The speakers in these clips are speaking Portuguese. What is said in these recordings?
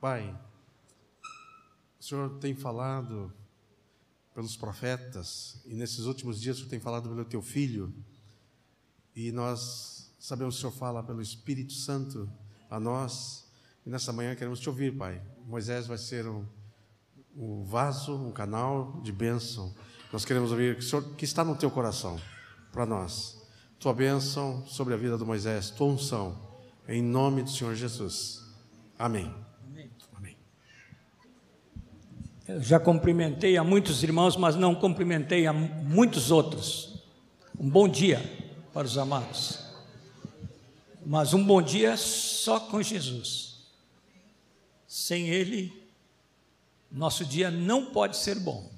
Pai, o Senhor tem falado pelos profetas e nesses últimos dias o Senhor tem falado pelo teu filho e nós sabemos que o Senhor fala pelo Espírito Santo a nós e nessa manhã queremos te ouvir, Pai. Moisés vai ser um, um vaso, um canal de bênção. Nós queremos ouvir o Senhor, que está no teu coração para nós. Tua bênção sobre a vida do Moisés, tua unção, em nome do Senhor Jesus. Amém. Eu já cumprimentei a muitos irmãos, mas não cumprimentei a muitos outros. Um bom dia para os amados. Mas um bom dia só com Jesus. Sem Ele, nosso dia não pode ser bom.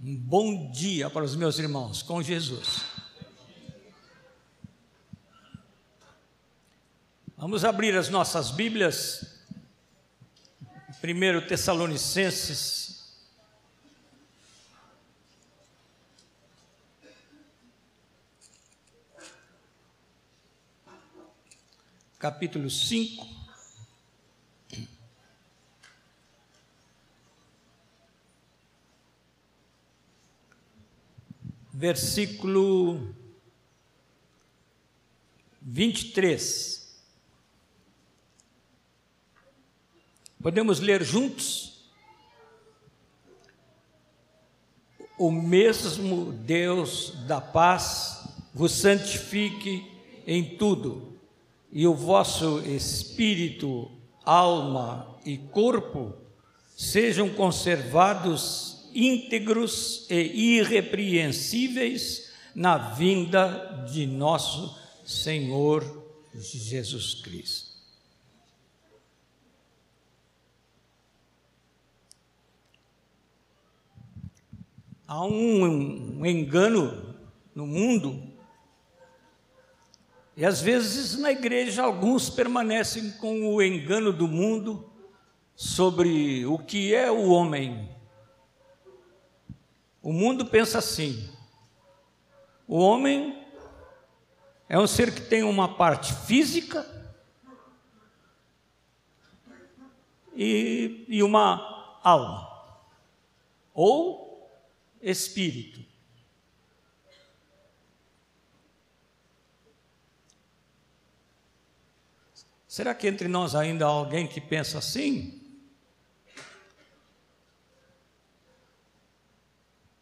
Um bom dia para os meus irmãos com Jesus. Vamos abrir as nossas Bíblias 1 Tessalonicenses, capítulo 5. Versículo 23. Podemos ler juntos? O mesmo Deus da paz vos santifique em tudo, e o vosso espírito, alma e corpo sejam conservados íntegros e irrepreensíveis na vinda de nosso Senhor Jesus Cristo. Há um, um engano no mundo, e às vezes na igreja alguns permanecem com o engano do mundo sobre o que é o homem. O mundo pensa assim: o homem é um ser que tem uma parte física e, e uma alma, ou espírito. Será que entre nós ainda há alguém que pensa assim?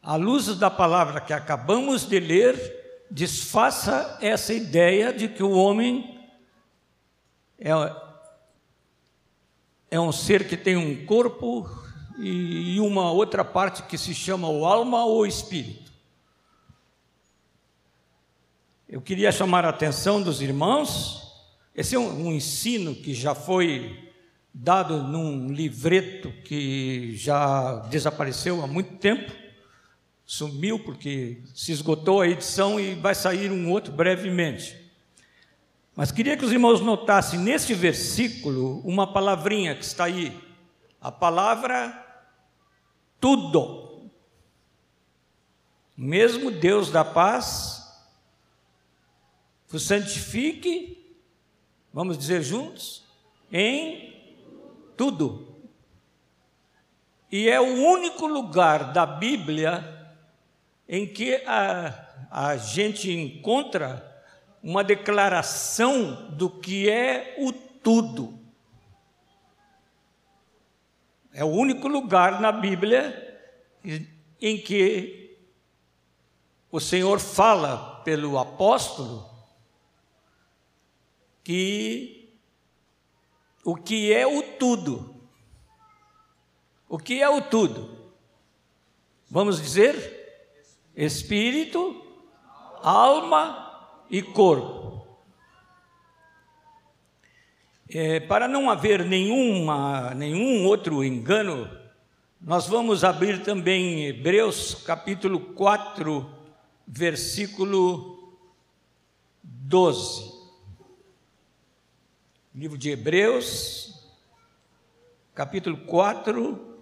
À luz da palavra que acabamos de ler, desfaça essa ideia de que o homem é, é um ser que tem um corpo e uma outra parte que se chama o alma ou espírito. Eu queria chamar a atenção dos irmãos, esse é um, um ensino que já foi dado num livreto que já desapareceu há muito tempo, sumiu porque se esgotou a edição e vai sair um outro brevemente. Mas queria que os irmãos notassem neste versículo uma palavrinha que está aí, a palavra tudo. Mesmo Deus da paz vos santifique, vamos dizer juntos, em tudo. E é o único lugar da Bíblia em que a, a gente encontra uma declaração do que é o tudo. É o único lugar na Bíblia em que o Senhor fala pelo apóstolo que o que é o tudo. O que é o tudo? Vamos dizer espírito, alma e corpo. É, para não haver nenhuma, nenhum outro engano, nós vamos abrir também Hebreus capítulo 4, versículo 12. Livro de Hebreus, capítulo 4,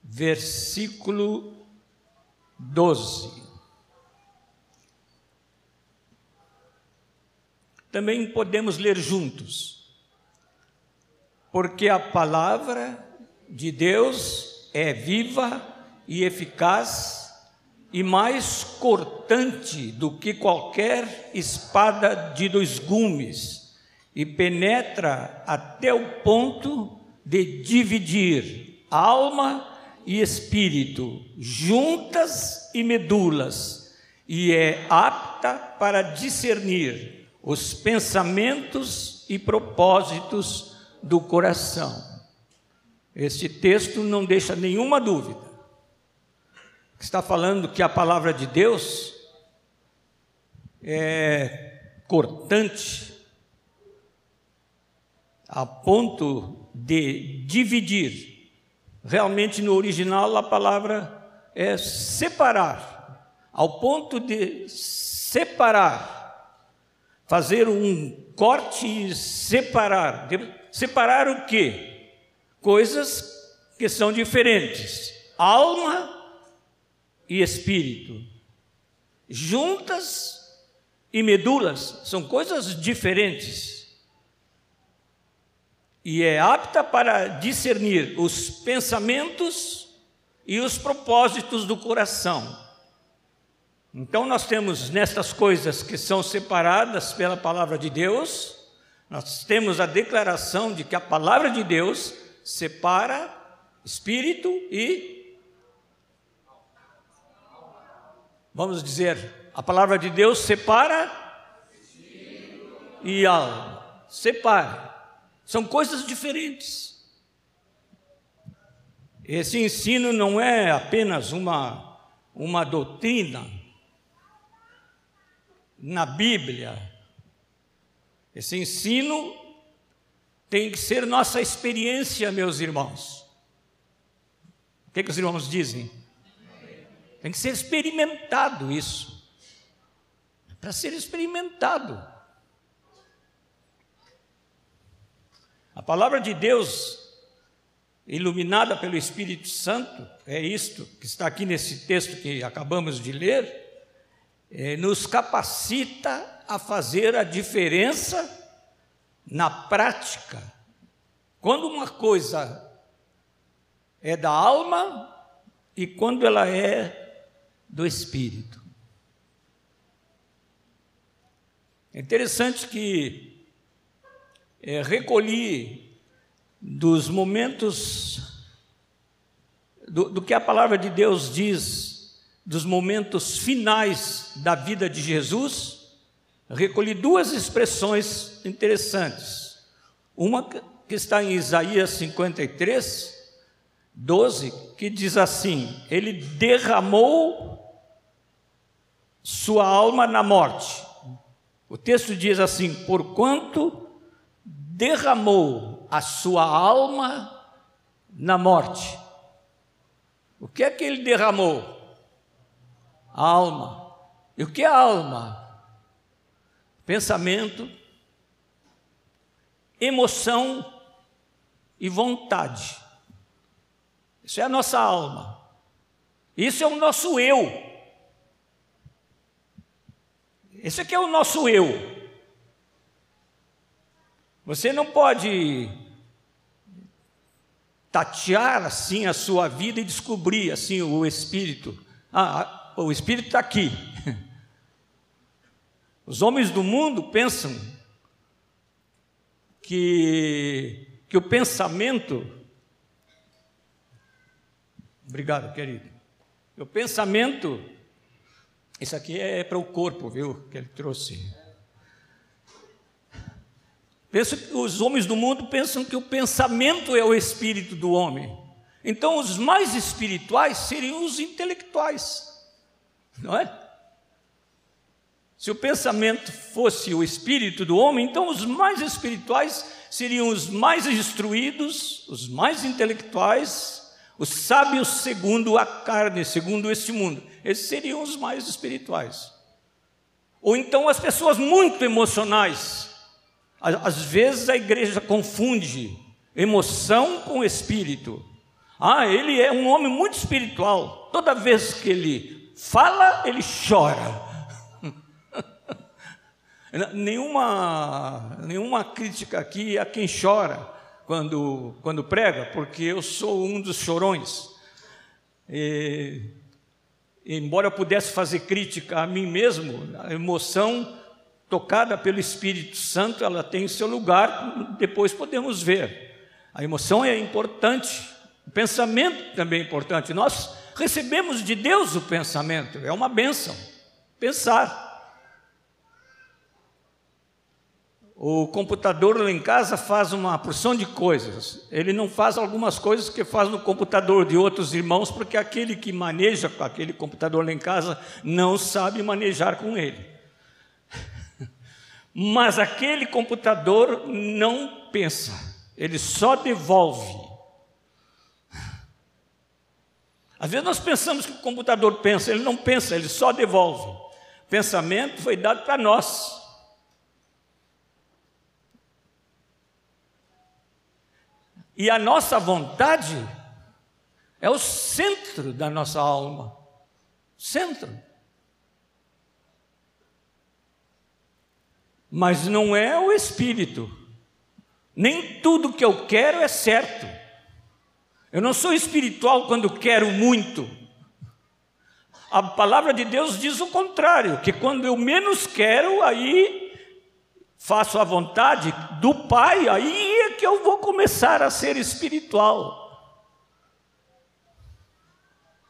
versículo 12. Também podemos ler juntos. porque a palavra de Deus é viva e eficaz e mais cortante do que qualquer espada de dois gumes, e penetra até o ponto de dividir alma e espírito, juntas e medulas, e é apta para discernir os pensamentos e propósitos do coração. Este texto não deixa nenhuma dúvida. Está falando que a palavra de Deus é cortante a ponto de dividir. Realmente no original a palavra é separar, ao ponto de separar, fazer um corte e separar. Separar o quê? Coisas que são diferentes. Alma e espírito. Juntas e medulas são coisas diferentes. E é apta para discernir os pensamentos e os propósitos do coração. Então, nós temos nestas coisas que são separadas pela palavra de Deus, nós temos a declaração de que a palavra de Deus separa espírito e. Vamos dizer, a palavra de Deus separa e alma. Separa. São coisas diferentes. Esse ensino não é apenas uma, uma doutrina na Bíblia, esse ensino tem que ser nossa experiência, meus irmãos. O que, que os irmãos dizem? Tem que ser experimentado isso. É para ser experimentado. A palavra de Deus, iluminada pelo Espírito Santo, é isto que está aqui nesse texto que acabamos de ler, é, nos capacita a fazer a diferença na prática. Quando uma coisa é da alma e quando ela é do espírito. É interessante que é, recolhi dos momentos do, do que a palavra de Deus diz, dos momentos finais da vida de Jesus recolhi duas expressões interessantes. Uma que está em Isaías 53, 12, que diz assim: Ele derramou sua alma na morte. O texto diz assim: Porquanto derramou a sua alma na morte. O que é que ele derramou? Alma. E o que é alma? pensamento, emoção e vontade. Isso é a nossa alma. Isso é o nosso eu. Esse aqui é o nosso eu. Você não pode tatear assim a sua vida e descobrir assim o espírito. Ah, o espírito está aqui. Os homens do mundo pensam que, que o pensamento. Obrigado, querido. O pensamento. Isso aqui é para o corpo, viu? Que ele trouxe. Penso os homens do mundo pensam que o pensamento é o espírito do homem. Então, os mais espirituais seriam os intelectuais, não é? Se o pensamento fosse o espírito do homem, então os mais espirituais seriam os mais instruídos, os mais intelectuais, os sábios segundo a carne, segundo este mundo. Esses seriam os mais espirituais. Ou então as pessoas muito emocionais. Às vezes a igreja confunde emoção com espírito. Ah, ele é um homem muito espiritual. Toda vez que ele fala, ele chora. Nenhuma, nenhuma crítica aqui a quem chora, quando, quando prega, porque eu sou um dos chorões. E, embora eu pudesse fazer crítica a mim mesmo, a emoção tocada pelo Espírito Santo, ela tem seu lugar, depois podemos ver. A emoção é importante, o pensamento também é importante. Nós recebemos de Deus o pensamento, é uma bênção. Pensar. O computador lá em casa faz uma porção de coisas. Ele não faz algumas coisas que faz no computador de outros irmãos, porque aquele que maneja aquele computador lá em casa não sabe manejar com ele. Mas aquele computador não pensa, ele só devolve. Às vezes nós pensamos que o computador pensa, ele não pensa, ele só devolve. Pensamento foi dado para nós. E a nossa vontade é o centro da nossa alma. Centro. Mas não é o espírito. Nem tudo que eu quero é certo. Eu não sou espiritual quando quero muito. A palavra de Deus diz o contrário, que quando eu menos quero, aí faço a vontade do Pai, aí é que eu vou começar a ser espiritual.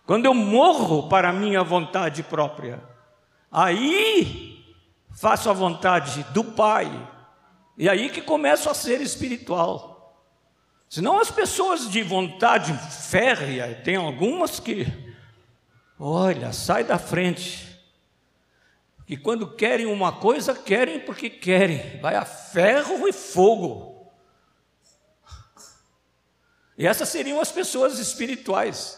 Quando eu morro para a minha vontade própria, aí faço a vontade do Pai, e aí que começo a ser espiritual. Senão as pessoas de vontade férrea, tem algumas que, olha, sai da frente que quando querem uma coisa, querem porque querem, vai a ferro e fogo. E essas seriam as pessoas espirituais.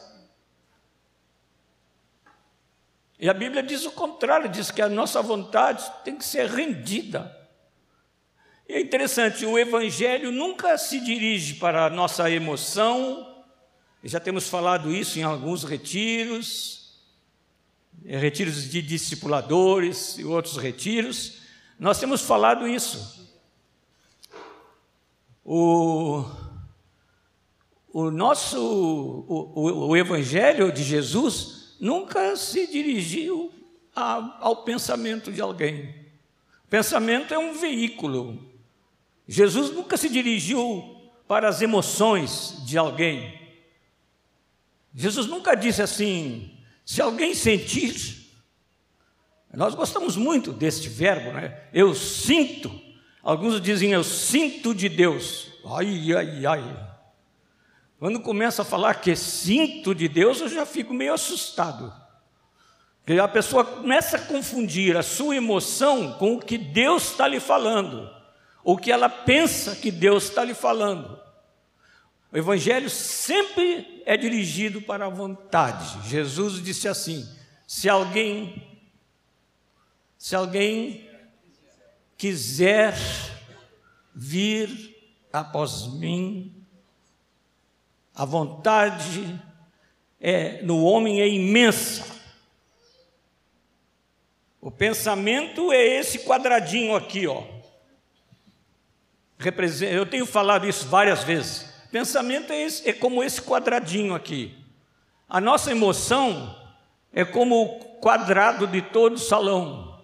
E a Bíblia diz o contrário, diz que a nossa vontade tem que ser rendida. É interessante, o Evangelho nunca se dirige para a nossa emoção, já temos falado isso em alguns retiros, retiros de discipuladores e outros retiros, nós temos falado isso. O, o nosso, o, o Evangelho de Jesus nunca se dirigiu a, ao pensamento de alguém. O pensamento é um veículo. Jesus nunca se dirigiu para as emoções de alguém. Jesus nunca disse assim: se alguém sentir, nós gostamos muito deste verbo, né? Eu sinto. Alguns dizem eu sinto de Deus. Ai, ai, ai. Quando começa a falar que sinto de Deus, eu já fico meio assustado. Porque a pessoa começa a confundir a sua emoção com o que Deus está lhe falando, o que ela pensa que Deus está lhe falando. O Evangelho sempre é dirigido para a vontade. Jesus disse assim: se alguém, se alguém quiser vir após mim, a vontade é, no homem é imensa. O pensamento é esse quadradinho aqui, ó. Eu tenho falado isso várias vezes. Pensamento é, esse, é como esse quadradinho aqui. A nossa emoção é como o quadrado de todo o salão.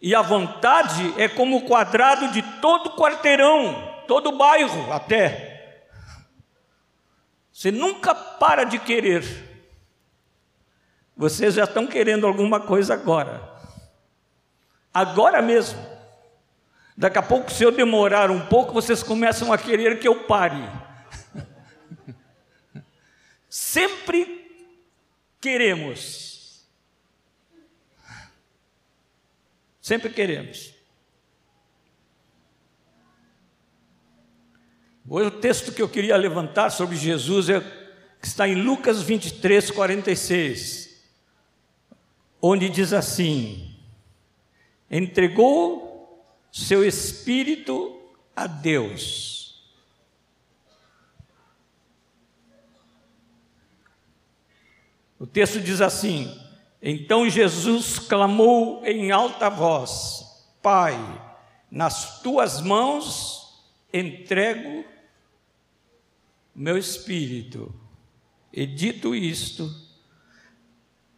E a vontade é como o quadrado de todo o quarteirão, todo o bairro até. Você nunca para de querer. Vocês já estão querendo alguma coisa agora. Agora mesmo. Daqui a pouco, se eu demorar um pouco, vocês começam a querer que eu pare. Sempre queremos. Sempre queremos. Hoje o texto que eu queria levantar sobre Jesus é que está em Lucas 23, 46, onde diz assim: entregou seu espírito a Deus. O texto diz assim: Então Jesus clamou em alta voz: Pai, nas tuas mãos entrego meu espírito. E dito isto,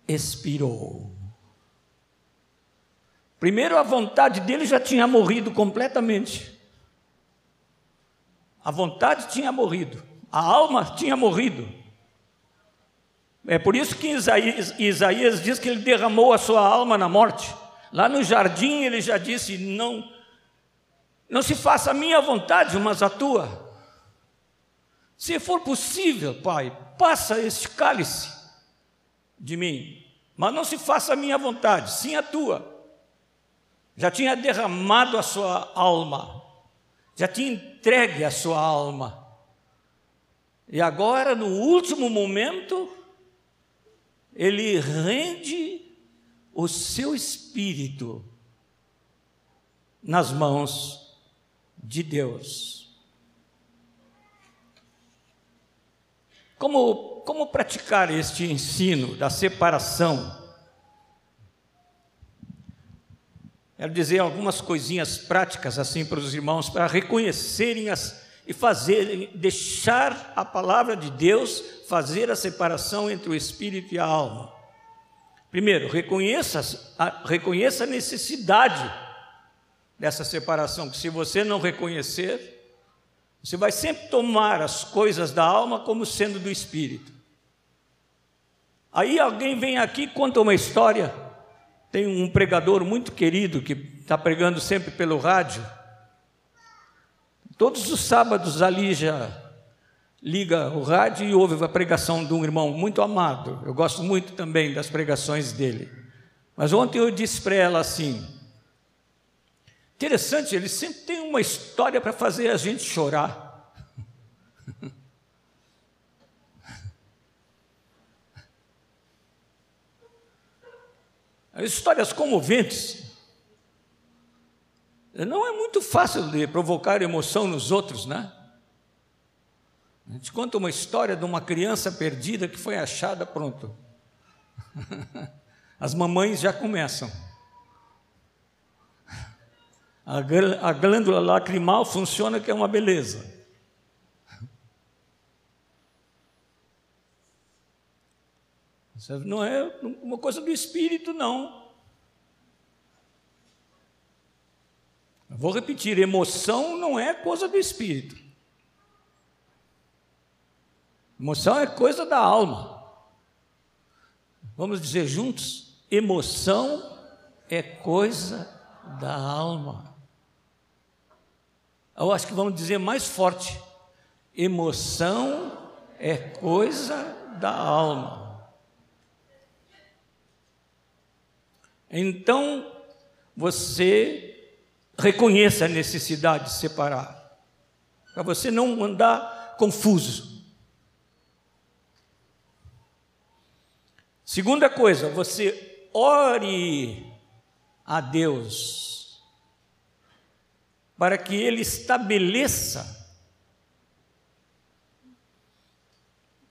expirou. Primeiro, a vontade dele já tinha morrido completamente. A vontade tinha morrido, a alma tinha morrido. É por isso que Isaías, Isaías diz que ele derramou a sua alma na morte. Lá no jardim ele já disse: Não, não se faça a minha vontade, mas a tua. Se for possível, Pai, passa este cálice de mim, mas não se faça a minha vontade, sim a tua. Já tinha derramado a sua alma, já tinha entregue a sua alma. E agora, no último momento, ele rende o seu espírito nas mãos de Deus. Como, como praticar este ensino da separação? Quero dizer algumas coisinhas práticas assim para os irmãos, para reconhecerem as, e fazerem, deixar a palavra de Deus fazer a separação entre o espírito e a alma. Primeiro, reconheça a, reconheça a necessidade dessa separação, que se você não reconhecer, você vai sempre tomar as coisas da alma como sendo do espírito. Aí alguém vem aqui e conta uma história. Tem um pregador muito querido que está pregando sempre pelo rádio Todos os sábados ali já liga o rádio e ouve a pregação de um irmão muito amado. Eu gosto muito também das pregações dele. Mas ontem eu disse para ela assim: interessante, ele sempre tem uma história para fazer a gente chorar. As histórias comoventes. Não é muito fácil de provocar emoção nos outros, né? A gente conta uma história de uma criança perdida que foi achada, pronto. As mamães já começam. A glândula lacrimal funciona que é uma beleza. Não é uma coisa do espírito, não. Vou repetir: emoção não é coisa do espírito. Emoção é coisa da alma. Vamos dizer juntos: emoção é coisa da alma. Eu acho que vamos dizer mais forte: emoção é coisa da alma. Então, você reconheça a necessidade de separar, para você não andar confuso. Segunda coisa, você ore a Deus para que Ele estabeleça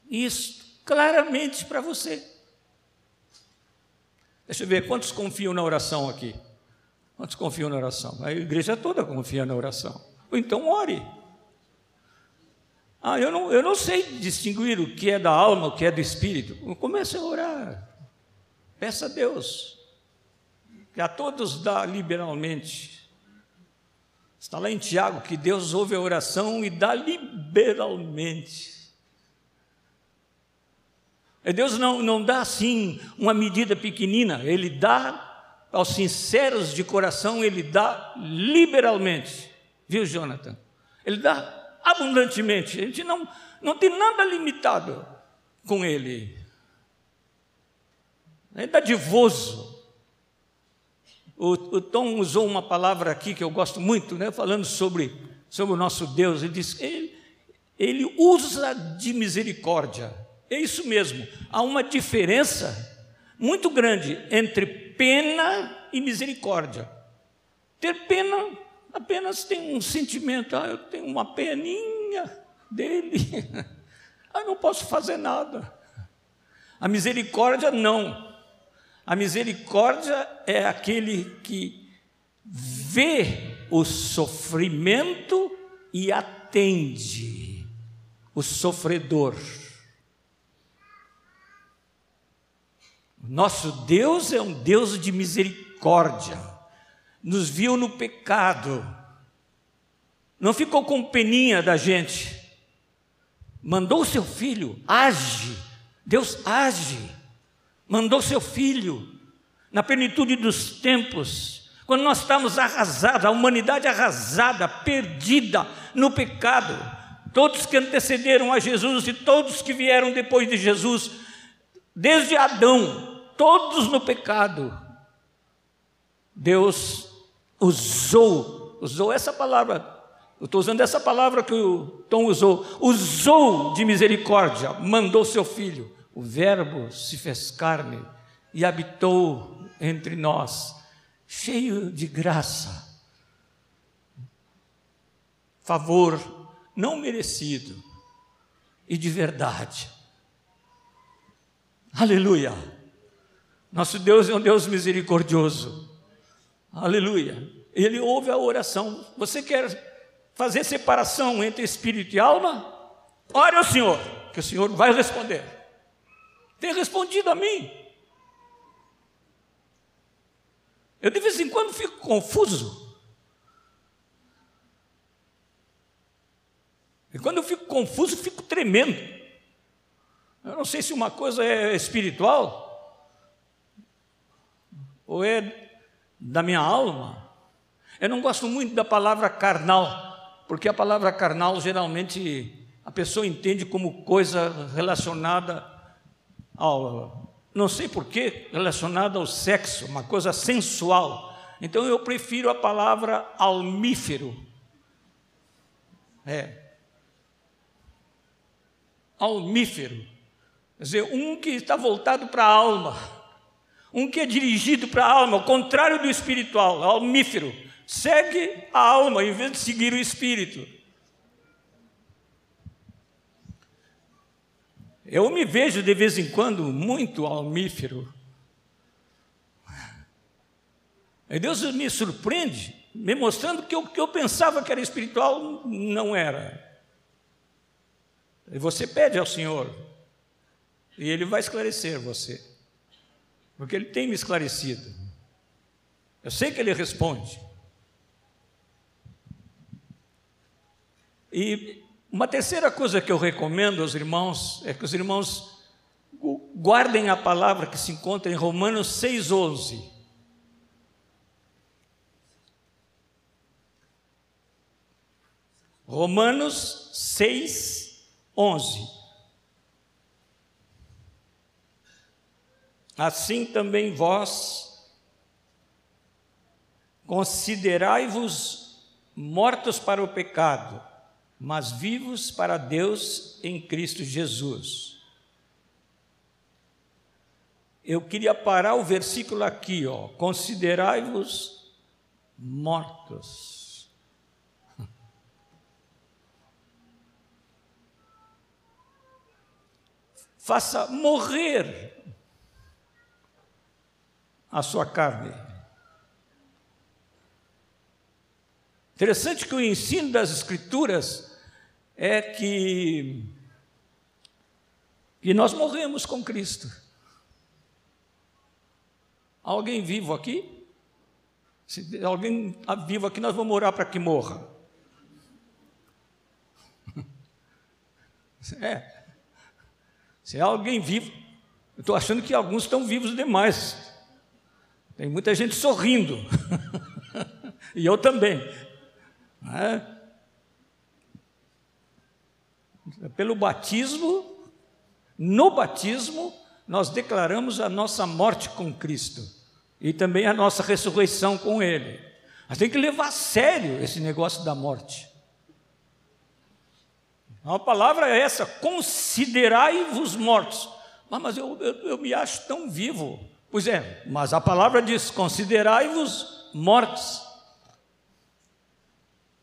isso claramente para você. Deixa eu ver quantos confiam na oração aqui. Quantos confiam na oração? A igreja toda confia na oração. Então ore. Ah, eu não, eu não sei distinguir o que é da alma, o que é do espírito. Comece a orar. Peça a Deus, que a todos dá liberalmente. Está lá em Tiago que Deus ouve a oração e dá liberalmente. Deus não, não dá assim uma medida pequenina, Ele dá aos sinceros de coração, Ele dá liberalmente. Viu, Jonathan? Ele dá abundantemente. A gente não, não tem nada limitado com Ele. É dadivoso. O, o Tom usou uma palavra aqui que eu gosto muito, né, falando sobre, sobre o nosso Deus. Ele diz ele, ele usa de misericórdia. É isso mesmo. Há uma diferença muito grande entre pena e misericórdia. Ter pena apenas tem um sentimento, ah, eu tenho uma peninha dele, ah, não posso fazer nada. A misericórdia não. A misericórdia é aquele que vê o sofrimento e atende o sofredor. Nosso Deus é um Deus de misericórdia, nos viu no pecado, não ficou com peninha da gente, mandou seu filho, age, Deus age, mandou seu filho, na plenitude dos tempos, quando nós estamos arrasados, a humanidade arrasada, perdida no pecado, todos que antecederam a Jesus e todos que vieram depois de Jesus, desde Adão, todos no pecado, Deus usou, usou essa palavra, eu estou usando essa palavra que o Tom usou, usou de misericórdia, mandou seu filho, o Verbo se fez carne e habitou entre nós, cheio de graça, favor não merecido e de verdade. Aleluia. Nosso Deus é um Deus misericordioso. Aleluia. Ele ouve a oração. Você quer fazer separação entre espírito e alma? Ore ao Senhor, que o Senhor vai responder. Tem respondido a mim. Eu de vez em quando fico confuso. E quando eu fico confuso, fico tremendo. Eu não sei se uma coisa é espiritual ou é da minha alma. Eu não gosto muito da palavra carnal, porque a palavra carnal geralmente a pessoa entende como coisa relacionada ao, não sei porquê, relacionada ao sexo, uma coisa sensual. Então eu prefiro a palavra almífero. É. Almífero. Quer dizer, um que está voltado para a alma um que é dirigido para a alma, o contrário do espiritual, almífero. Segue a alma em vez de seguir o espírito. Eu me vejo de vez em quando muito almífero. E Deus me surpreende, me mostrando que o que eu pensava que era espiritual não era. E você pede ao Senhor, e Ele vai esclarecer você porque ele tem me esclarecido. Eu sei que ele responde. E uma terceira coisa que eu recomendo aos irmãos é que os irmãos guardem a palavra que se encontra em Romanos 6,11. Romanos 6, 11. Assim também vós considerai-vos mortos para o pecado, mas vivos para Deus em Cristo Jesus. Eu queria parar o versículo aqui, ó. Considerai-vos mortos. Faça morrer a sua carne. Interessante que o ensino das Escrituras é que, que nós morremos com Cristo. Alguém vivo aqui? Se alguém vivo aqui, nós vamos orar para que morra. É. Se é alguém vivo, eu estou achando que alguns estão vivos demais. Tem muita gente sorrindo. e eu também. É? Pelo batismo, no batismo, nós declaramos a nossa morte com Cristo e também a nossa ressurreição com Ele. Mas tem que levar a sério esse negócio da morte. A palavra é essa: considerai-vos mortos. Ah, mas eu, eu, eu me acho tão vivo. Pois é, mas a palavra diz: considerai-vos mortos.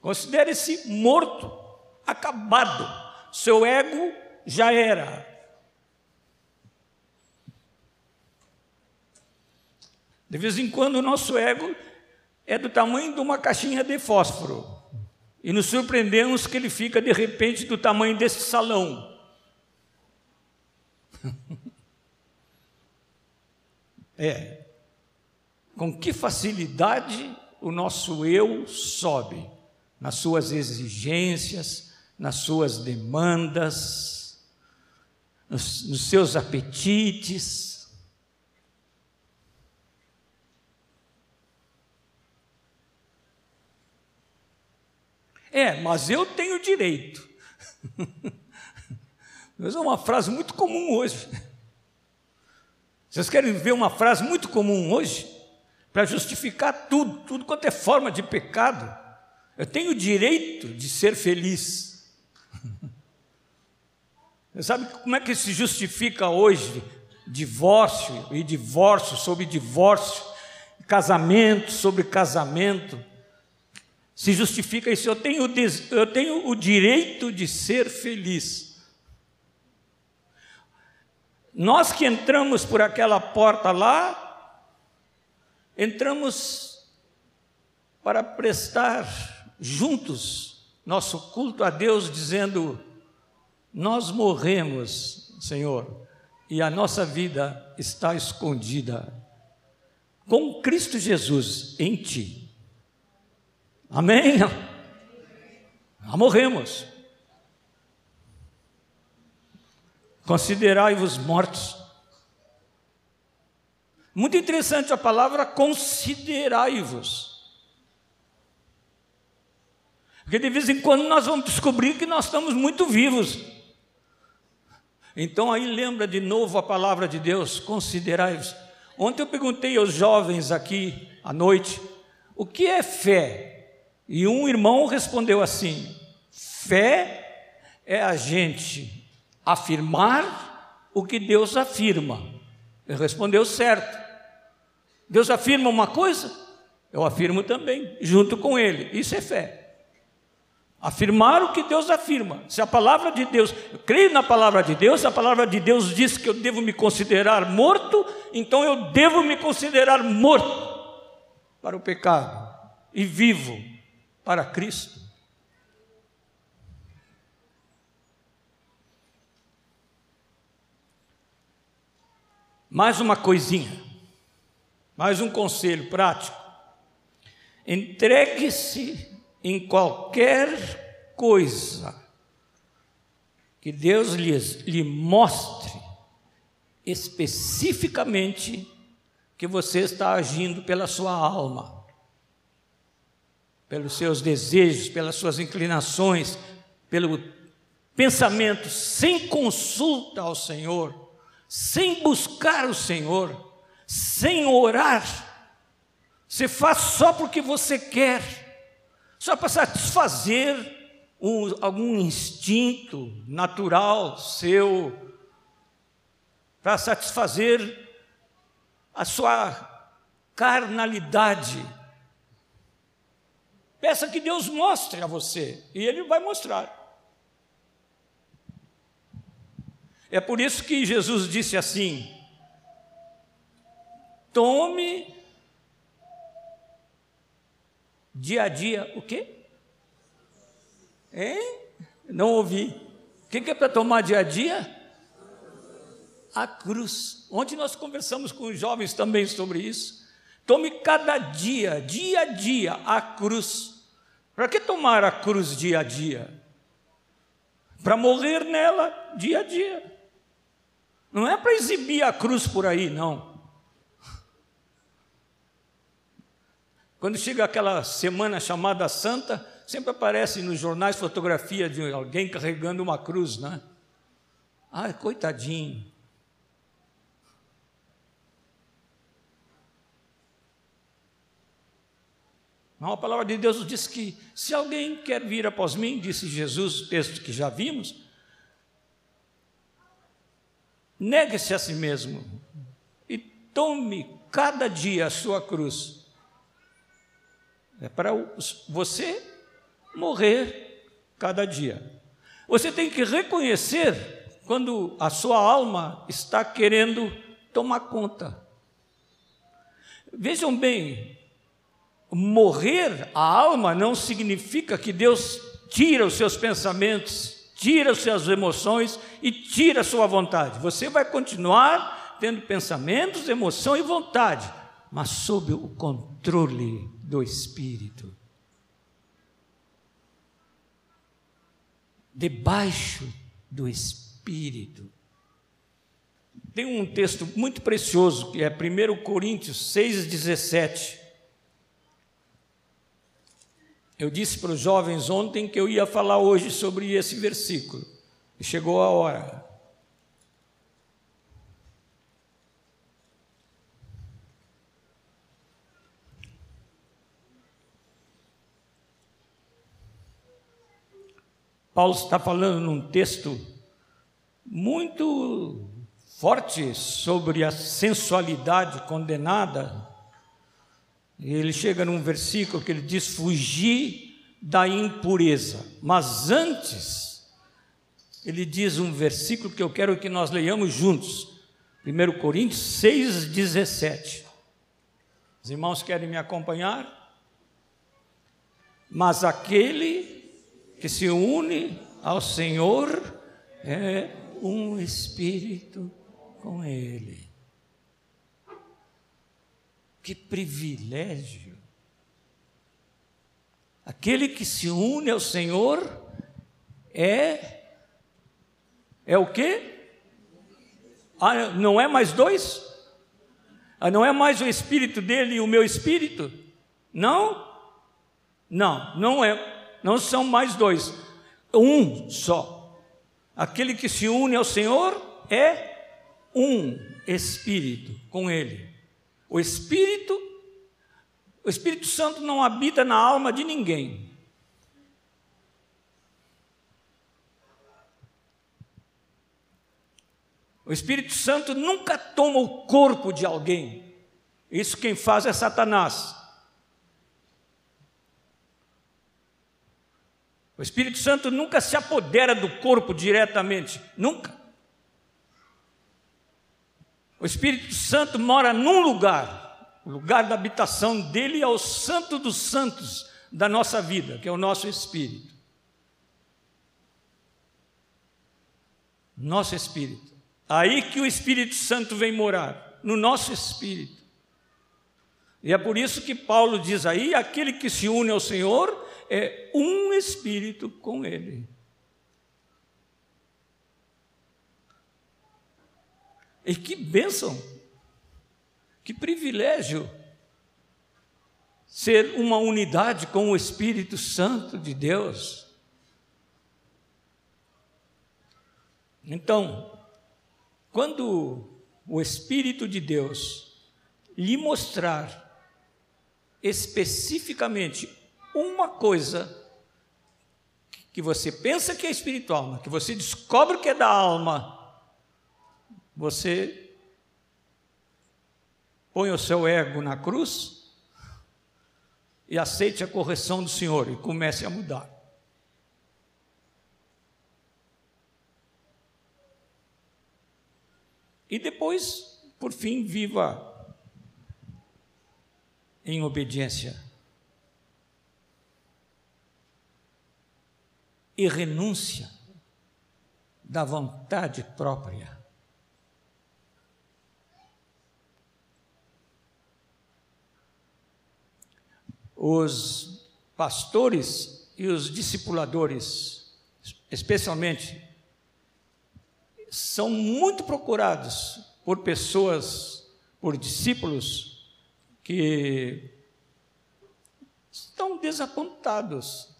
Considere-se morto, acabado. Seu ego já era. De vez em quando o nosso ego é do tamanho de uma caixinha de fósforo. e nos surpreendemos que ele fica de repente do tamanho desse salão. é. Com que facilidade o nosso eu sobe nas suas exigências, nas suas demandas, nos, nos seus apetites. É, mas eu tenho direito. Mas é uma frase muito comum hoje. Vocês querem ver uma frase muito comum hoje? Para justificar tudo, tudo quanto é forma de pecado. Eu tenho o direito de ser feliz. Você sabe como é que se justifica hoje divórcio e divórcio sobre divórcio, casamento sobre casamento? Se justifica isso, eu tenho, eu tenho o direito de ser feliz. Nós que entramos por aquela porta lá, entramos para prestar juntos nosso culto a Deus, dizendo: Nós morremos, Senhor, e a nossa vida está escondida com Cristo Jesus em Ti. Amém? Morremos. Considerai-vos mortos. Muito interessante a palavra considerai-vos. Porque de vez em quando nós vamos descobrir que nós estamos muito vivos. Então aí lembra de novo a palavra de Deus, considerai-vos. Ontem eu perguntei aos jovens aqui à noite, o que é fé? E um irmão respondeu assim: fé é a gente afirmar o que Deus afirma. Ele respondeu certo. Deus afirma uma coisa, eu afirmo também, junto com ele. Isso é fé. Afirmar o que Deus afirma. Se a palavra de Deus, eu creio na palavra de Deus, se a palavra de Deus diz que eu devo me considerar morto, então eu devo me considerar morto para o pecado e vivo para Cristo. Mais uma coisinha, mais um conselho prático. Entregue-se em qualquer coisa que Deus lhes, lhe mostre especificamente que você está agindo pela sua alma pelos seus desejos, pelas suas inclinações, pelo pensamento, sem consulta ao Senhor, sem buscar o Senhor, sem orar. Você faz só porque você quer, só para satisfazer um, algum instinto natural seu, para satisfazer a sua carnalidade Peça que Deus mostre a você, e Ele vai mostrar. É por isso que Jesus disse assim: tome dia a dia o quê? Hein? Não ouvi. O que é para tomar dia a dia? A cruz. Ontem nós conversamos com os jovens também sobre isso. Tome cada dia, dia a dia, a cruz. Para que tomar a cruz dia a dia? Para morrer nela dia a dia. Não é para exibir a cruz por aí, não. Quando chega aquela semana chamada Santa, sempre aparece nos jornais fotografia de alguém carregando uma cruz, né? Ai, coitadinho. Não, a palavra de Deus diz que se alguém quer vir após mim, disse Jesus, texto que já vimos, negue-se a si mesmo e tome cada dia a sua cruz. É para você morrer cada dia. Você tem que reconhecer quando a sua alma está querendo tomar conta. Vejam bem, morrer a alma não significa que Deus tira os seus pensamentos, tira as suas emoções e tira sua vontade. Você vai continuar tendo pensamentos, emoção e vontade, mas sob o controle do Espírito. Debaixo do Espírito. Tem um texto muito precioso que é 1 Coríntios 6,17. Eu disse para os jovens ontem que eu ia falar hoje sobre esse versículo, e chegou a hora. Paulo está falando num texto muito forte sobre a sensualidade condenada. Ele chega num versículo que ele diz: fugir da impureza. Mas antes, ele diz um versículo que eu quero que nós leiamos juntos. 1 Coríntios 6, 17. Os irmãos querem me acompanhar? Mas aquele que se une ao Senhor é um espírito com Ele. Que privilégio! Aquele que se une ao Senhor é é o quê? Ah, não é mais dois? Ah, não é mais o espírito dele e o meu espírito? Não? Não, não é. Não são mais dois. Um só. Aquele que se une ao Senhor é um espírito com ele. O espírito o Espírito Santo não habita na alma de ninguém. O Espírito Santo nunca toma o corpo de alguém. Isso quem faz é Satanás. O Espírito Santo nunca se apodera do corpo diretamente, nunca. O Espírito Santo mora num lugar, o lugar da habitação dele é o santo dos santos da nossa vida, que é o nosso espírito. Nosso espírito. Aí que o Espírito Santo vem morar, no nosso espírito. E é por isso que Paulo diz aí: aquele que se une ao Senhor é um espírito com ele. E que bênção, que privilégio ser uma unidade com o Espírito Santo de Deus. Então, quando o Espírito de Deus lhe mostrar especificamente uma coisa que você pensa que é espiritual, mas que você descobre que é da alma, você põe o seu ego na cruz e aceite a correção do Senhor e comece a mudar. E depois, por fim, viva em obediência. E renúncia da vontade própria. Os pastores e os discipuladores, especialmente, são muito procurados por pessoas, por discípulos que estão desapontados.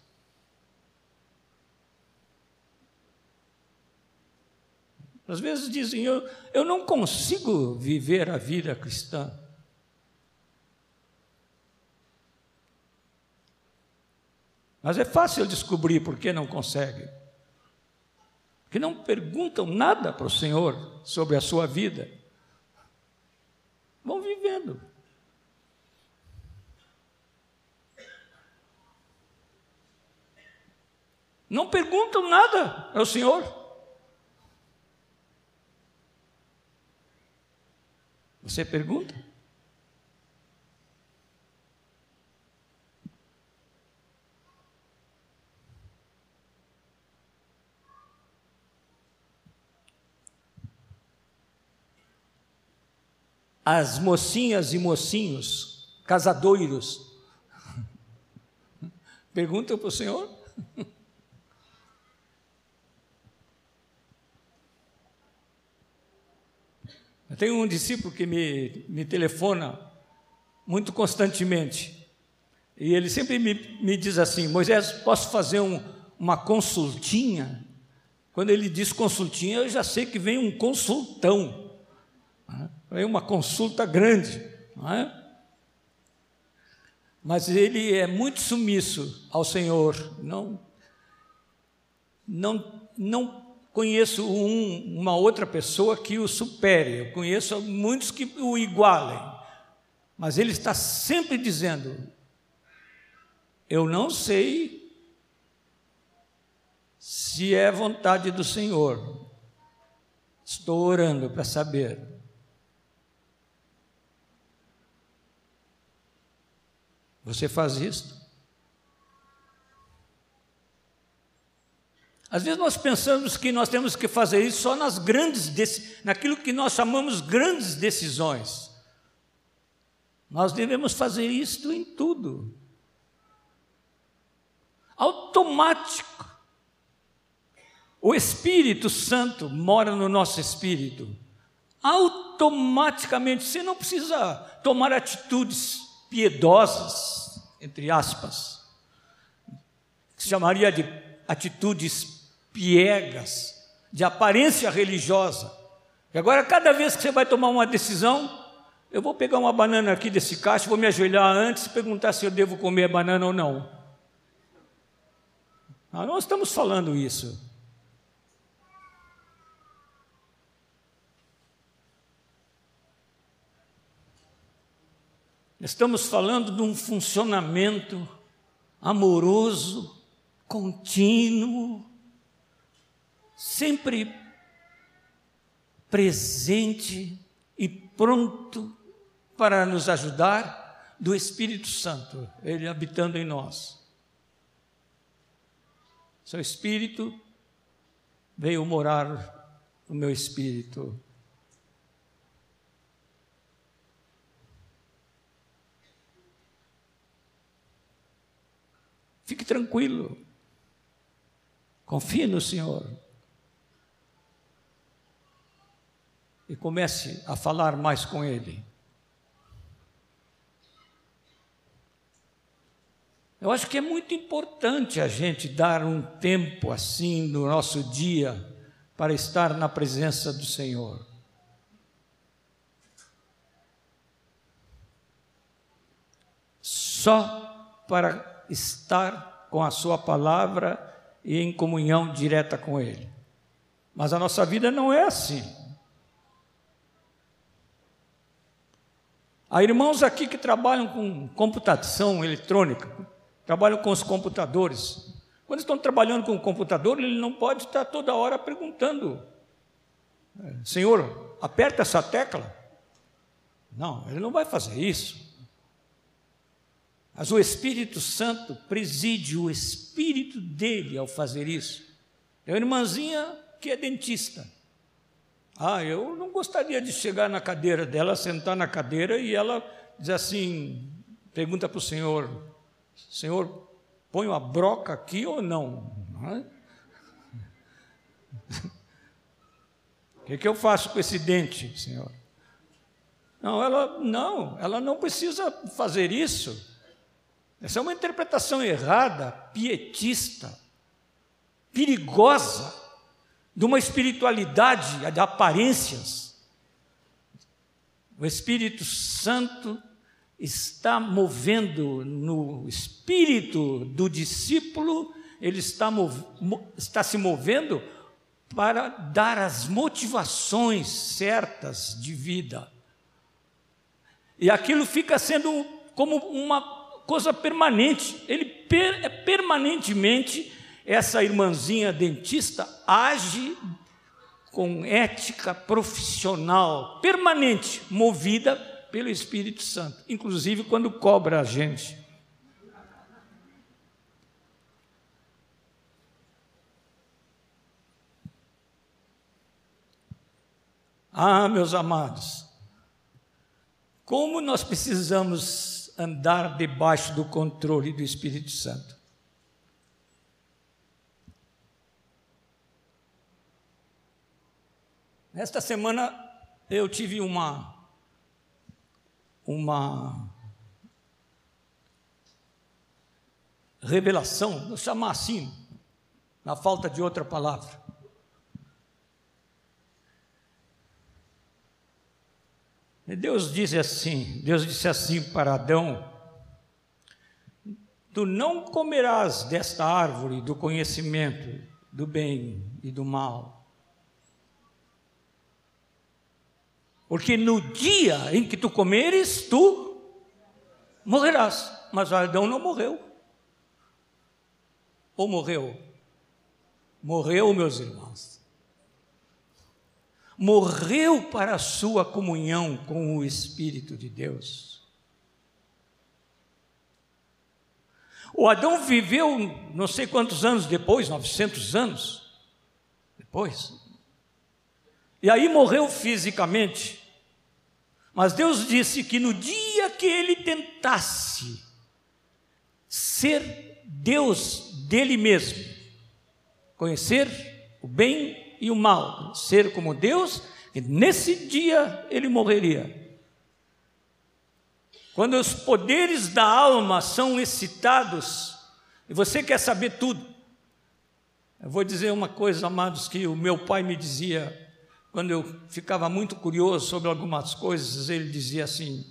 Às vezes dizem, eu, eu não consigo viver a vida cristã. Mas é fácil descobrir por que não consegue. Que não perguntam nada para o Senhor sobre a sua vida. Vão vivendo. Não perguntam nada ao Senhor. Você pergunta? As mocinhas e mocinhos, casadoiros, perguntam para o Senhor. Eu tenho um discípulo que me, me telefona muito constantemente. E ele sempre me, me diz assim: Moisés, posso fazer um, uma consultinha? Quando ele diz consultinha, eu já sei que vem um consultão, vem uma consulta grande, não é? Mas ele é muito sumiço ao Senhor, não, não, não conheço um, uma outra pessoa que o supere, eu conheço muitos que o igualem, mas ele está sempre dizendo: Eu não sei se é vontade do Senhor. Estou orando para saber. Você faz isso? Às vezes nós pensamos que nós temos que fazer isso só nas grandes, naquilo que nós chamamos grandes decisões. Nós devemos fazer isto em tudo. Automático. O Espírito Santo mora no nosso espírito. Automaticamente, você não precisa tomar atitudes piedosas, entre aspas, que se chamaria de atitudes piegas, de aparência religiosa. E agora, cada vez que você vai tomar uma decisão, eu vou pegar uma banana aqui desse caixa, vou me ajoelhar antes e perguntar se eu devo comer a banana ou não. Ah, nós estamos falando isso. Estamos falando de um funcionamento amoroso, contínuo, sempre presente e pronto para nos ajudar do Espírito Santo, Ele habitando em nós. Seu Espírito veio morar no meu espírito. Fique tranquilo. Confie no Senhor. E comece a falar mais com Ele. Eu acho que é muito importante a gente dar um tempo assim no nosso dia para estar na presença do Senhor. Só para estar com a Sua palavra e em comunhão direta com Ele. Mas a nossa vida não é assim. Há irmãos aqui que trabalham com computação eletrônica, trabalham com os computadores. Quando estão trabalhando com o computador, ele não pode estar toda hora perguntando: Senhor, aperta essa tecla. Não, ele não vai fazer isso. Mas o Espírito Santo preside o espírito dele ao fazer isso. É uma irmãzinha que é dentista. Ah, eu não gostaria de chegar na cadeira dela, sentar na cadeira e ela dizer assim, pergunta para o Senhor, Senhor, põe uma broca aqui ou não? É? O que, que eu faço com esse dente, Senhor? Não, ela não, ela não precisa fazer isso. Essa é uma interpretação errada, pietista, perigosa, de uma espiritualidade de aparências. O Espírito Santo está movendo no espírito do discípulo, ele está, está se movendo para dar as motivações certas de vida. E aquilo fica sendo como uma coisa permanente. Ele per, é permanentemente, essa irmãzinha dentista age com ética profissional permanente, movida pelo Espírito Santo, inclusive quando cobra a gente. Ah, meus amados, como nós precisamos andar debaixo do controle do Espírito Santo. Nesta semana eu tive uma uma revelação, vou chamar assim, na falta de outra palavra. Deus disse assim, Deus disse assim para Adão: Tu não comerás desta árvore do conhecimento do bem e do mal. Porque no dia em que tu comeres, tu morrerás. Mas Adão não morreu. Ou morreu? Morreu, meus irmãos. Morreu para a sua comunhão com o Espírito de Deus. O Adão viveu não sei quantos anos depois, 900 anos depois. E aí morreu fisicamente. Mas Deus disse que no dia que ele tentasse ser Deus dele mesmo, conhecer o bem e o mal, ser como Deus, e nesse dia ele morreria. Quando os poderes da alma são excitados, e você quer saber tudo, eu vou dizer uma coisa, amados, que o meu pai me dizia quando eu ficava muito curioso sobre algumas coisas, ele dizia assim: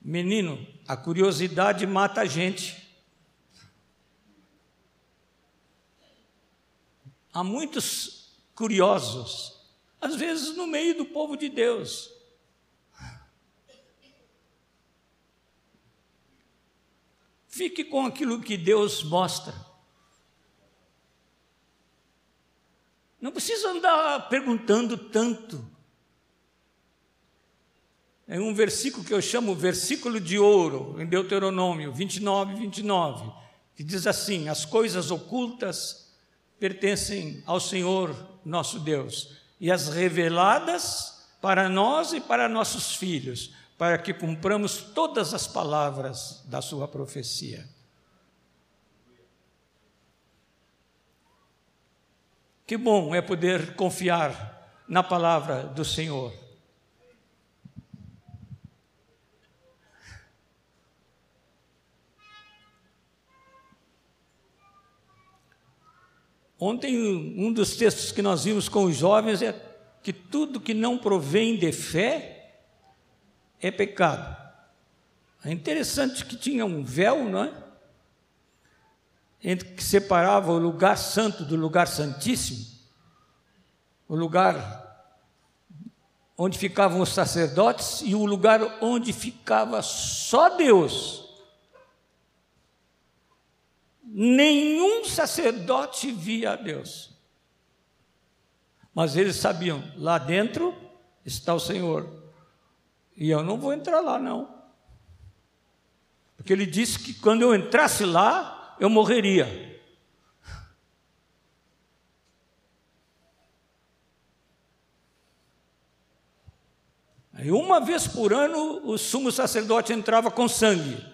Menino, a curiosidade mata a gente. Há muitos curiosos, às vezes no meio do povo de Deus. Fique com aquilo que Deus mostra. Não precisa andar perguntando tanto. É um versículo que eu chamo versículo de ouro, em Deuteronômio 29, 29, que diz assim: As coisas ocultas pertencem ao Senhor nosso Deus, e as reveladas para nós e para nossos filhos, para que cumpramos todas as palavras da sua profecia. Que bom é poder confiar na palavra do Senhor. Ontem, um dos textos que nós vimos com os jovens é que tudo que não provém de fé é pecado. É interessante que tinha um véu, não é? entre que separava o lugar santo do lugar santíssimo, o lugar onde ficavam os sacerdotes e o lugar onde ficava só Deus. Nenhum sacerdote via a Deus. Mas eles sabiam, lá dentro está o Senhor. E eu não vou entrar lá, não. Porque ele disse que quando eu entrasse lá, eu morreria. Aí, uma vez por ano, o sumo sacerdote entrava com sangue.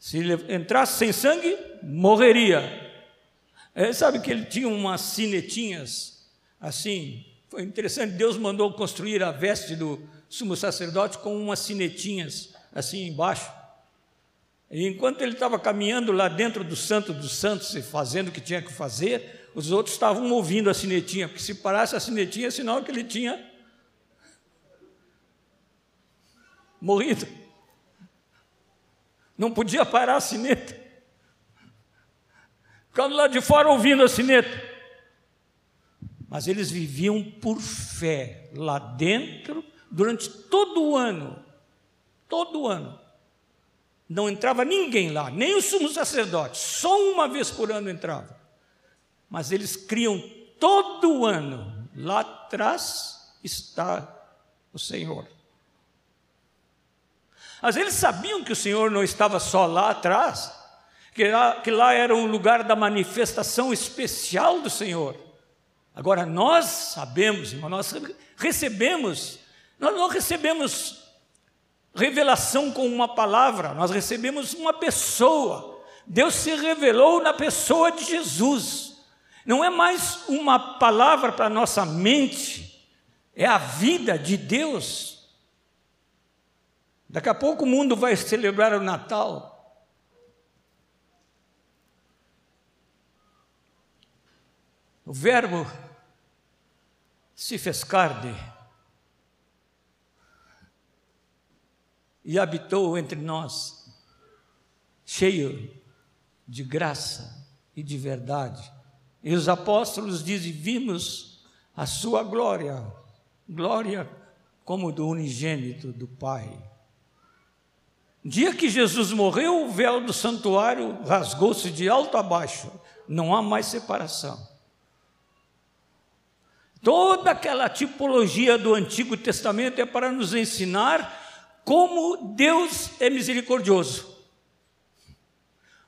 Se ele entrasse sem sangue, morreria. É, sabe que ele tinha umas sinetinhas assim. Foi interessante, Deus mandou construir a veste do sumo sacerdote com umas sinetinhas assim embaixo. E enquanto ele estava caminhando lá dentro do Santo dos Santos e fazendo o que tinha que fazer, os outros estavam ouvindo a sinetinha, porque se parasse a sinetinha, é sinal que ele tinha morrido. Não podia parar a sineta. Ficando lá de fora ouvindo a sineta. Mas eles viviam por fé lá dentro durante todo o ano. Todo o ano. Não entrava ninguém lá, nem o sumo sacerdote, só uma vez por ano entrava. Mas eles criam todo o ano, lá atrás está o Senhor. Mas eles sabiam que o Senhor não estava só lá atrás, que lá, que lá era um lugar da manifestação especial do Senhor. Agora nós sabemos, irmão, nós recebemos, nós não recebemos revelação com uma palavra, nós recebemos uma pessoa. Deus se revelou na pessoa de Jesus. Não é mais uma palavra para nossa mente, é a vida de Deus. Daqui a pouco o mundo vai celebrar o Natal. O Verbo se fez carne e habitou entre nós, cheio de graça e de verdade. E os apóstolos dizem: Vimos a sua glória, glória como do unigênito do Pai. Dia que Jesus morreu, o véu do santuário rasgou-se de alto a baixo, não há mais separação. Toda aquela tipologia do Antigo Testamento é para nos ensinar como Deus é misericordioso.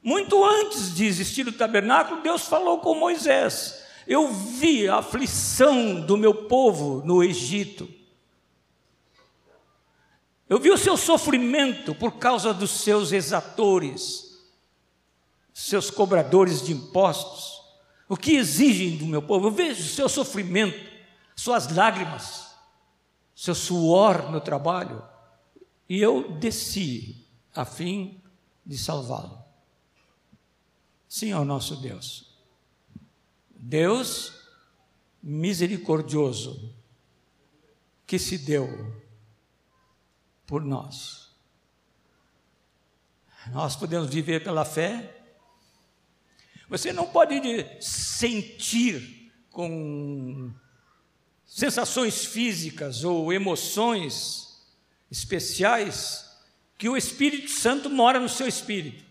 Muito antes de existir o tabernáculo, Deus falou com Moisés: Eu vi a aflição do meu povo no Egito. Eu vi o seu sofrimento por causa dos seus exatores, seus cobradores de impostos. O que exigem do meu povo? Eu vejo o seu sofrimento, suas lágrimas, seu suor no trabalho, e eu desci a fim de salvá-lo. Sim ao nosso Deus. Deus misericordioso que se deu por nós. Nós podemos viver pela fé. Você não pode sentir com sensações físicas ou emoções especiais que o Espírito Santo mora no seu espírito.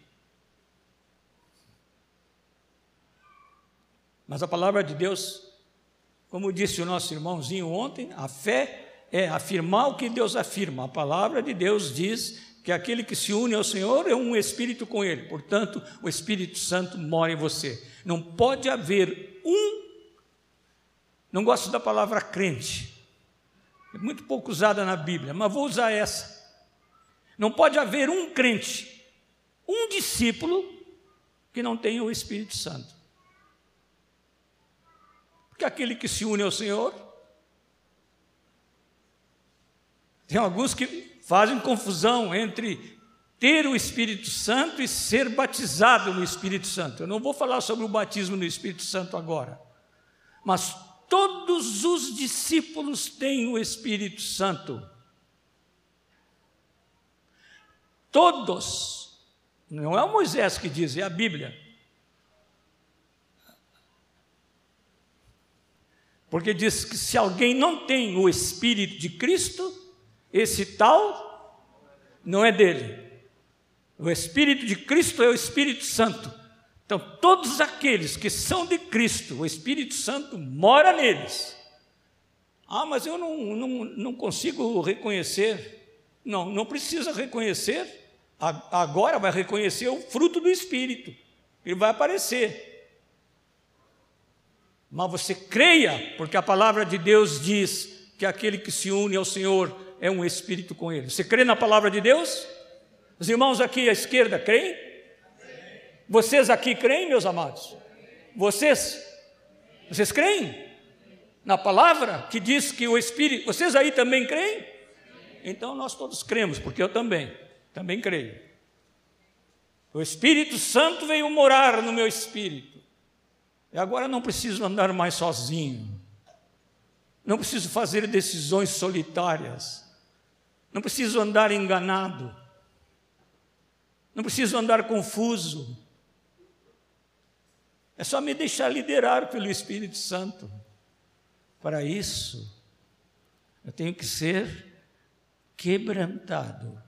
Mas a palavra de Deus, como disse o nosso irmãozinho ontem, a fé é afirmar o que Deus afirma. A palavra de Deus diz que aquele que se une ao Senhor é um espírito com ele. Portanto, o Espírito Santo mora em você. Não pode haver um não gosto da palavra crente. É muito pouco usada na Bíblia, mas vou usar essa. Não pode haver um crente, um discípulo que não tenha o Espírito Santo. Porque aquele que se une ao Senhor, tem alguns que fazem confusão entre ter o Espírito Santo e ser batizado no Espírito Santo. Eu não vou falar sobre o batismo no Espírito Santo agora, mas todos os discípulos têm o Espírito Santo. Todos. Não é o Moisés que diz, é a Bíblia. Porque diz que se alguém não tem o Espírito de Cristo, esse tal não é dele. O Espírito de Cristo é o Espírito Santo. Então, todos aqueles que são de Cristo, o Espírito Santo mora neles. Ah, mas eu não, não, não consigo reconhecer. Não, não precisa reconhecer. Agora vai reconhecer o fruto do Espírito. Ele vai aparecer. Mas você creia, porque a palavra de Deus diz que aquele que se une ao Senhor é um espírito com ele. Você crê na palavra de Deus? Os irmãos aqui à esquerda creem? Vocês aqui creem, meus amados? Vocês? Vocês creem? Na palavra que diz que o Espírito. Vocês aí também creem? Então nós todos cremos, porque eu também. Também creio. O Espírito Santo veio morar no meu espírito. E agora não preciso andar mais sozinho. Não preciso fazer decisões solitárias. Não preciso andar enganado. Não preciso andar confuso. É só me deixar liderar pelo Espírito Santo. Para isso, eu tenho que ser quebrantado.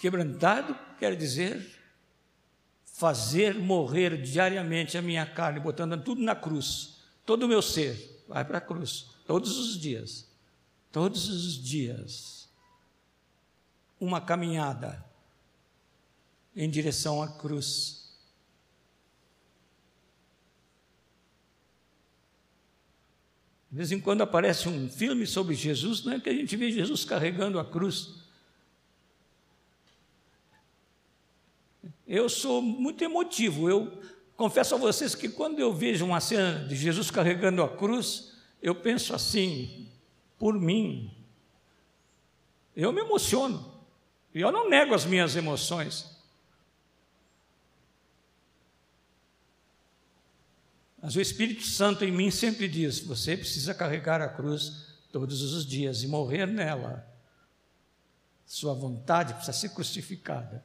Quebrantado quer dizer fazer morrer diariamente a minha carne, botando tudo na cruz, todo o meu ser, vai para a cruz, todos os dias, todos os dias. Uma caminhada em direção à cruz. De vez em quando aparece um filme sobre Jesus, não é que a gente vê Jesus carregando a cruz. Eu sou muito emotivo. Eu confesso a vocês que quando eu vejo uma cena de Jesus carregando a cruz, eu penso assim, por mim. Eu me emociono. E eu não nego as minhas emoções. Mas o Espírito Santo em mim sempre diz: você precisa carregar a cruz todos os dias e morrer nela. Sua vontade precisa ser crucificada.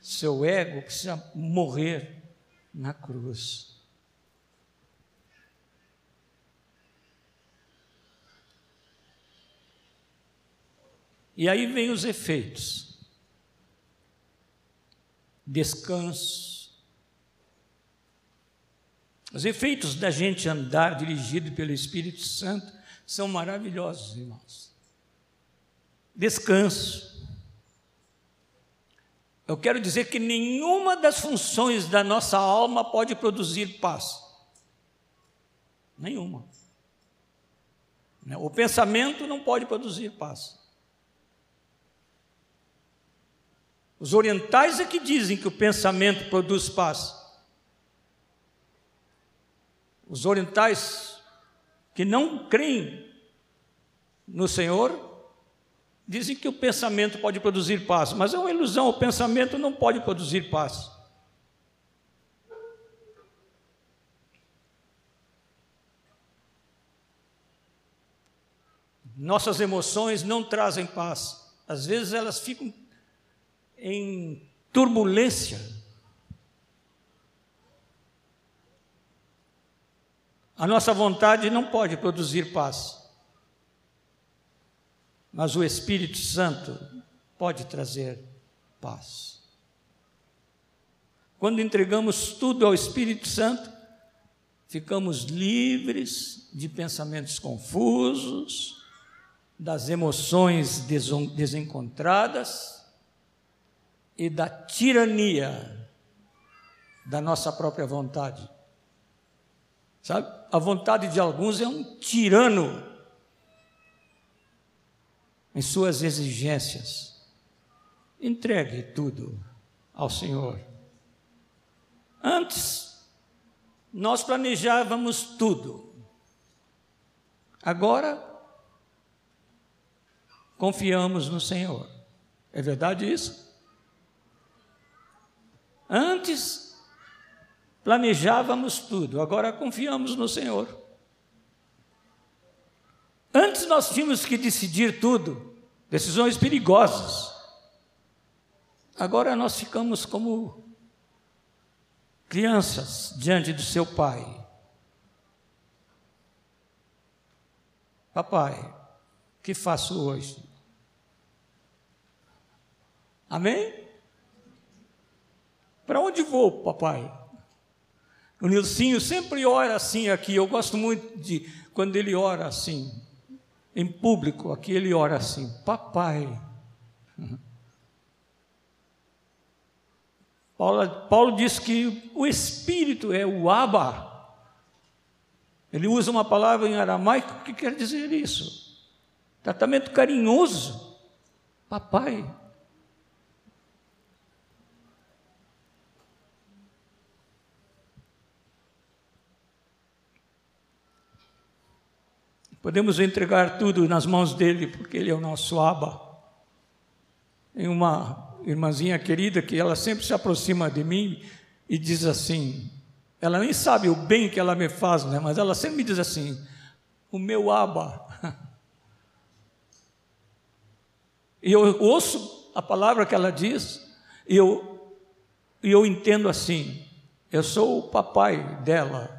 Seu ego precisa morrer na cruz. E aí vem os efeitos. Descanso, os efeitos da gente andar dirigido pelo Espírito Santo são maravilhosos, irmãos. Descanso. Eu quero dizer que nenhuma das funções da nossa alma pode produzir paz. Nenhuma. O pensamento não pode produzir paz. Os orientais é que dizem que o pensamento produz paz. Os orientais que não creem no Senhor dizem que o pensamento pode produzir paz, mas é uma ilusão, o pensamento não pode produzir paz. Nossas emoções não trazem paz. Às vezes elas ficam em turbulência. A nossa vontade não pode produzir paz, mas o Espírito Santo pode trazer paz. Quando entregamos tudo ao Espírito Santo, ficamos livres de pensamentos confusos, das emoções desencontradas e da tirania da nossa própria vontade. Sabe? A vontade de alguns é um tirano em suas exigências. Entregue tudo ao Senhor. Antes, nós planejávamos tudo. Agora, confiamos no Senhor. É verdade isso? Antes, Planejávamos tudo, agora confiamos no Senhor. Antes nós tínhamos que decidir tudo, decisões perigosas. Agora nós ficamos como crianças diante do seu pai. Papai, o que faço hoje? Amém? Para onde vou, papai? O Nilcinho sempre ora assim aqui. Eu gosto muito de quando ele ora assim, em público, aqui ele ora assim: Papai. Paulo, Paulo diz que o Espírito é o Abba. Ele usa uma palavra em aramaico que quer dizer isso. Tratamento carinhoso. Papai. Podemos entregar tudo nas mãos dele, porque ele é o nosso aba. Tem uma irmãzinha querida que ela sempre se aproxima de mim e diz assim: ela nem sabe o bem que ela me faz, né? mas ela sempre me diz assim: o meu aba. E eu ouço a palavra que ela diz, e eu, e eu entendo assim: eu sou o papai dela,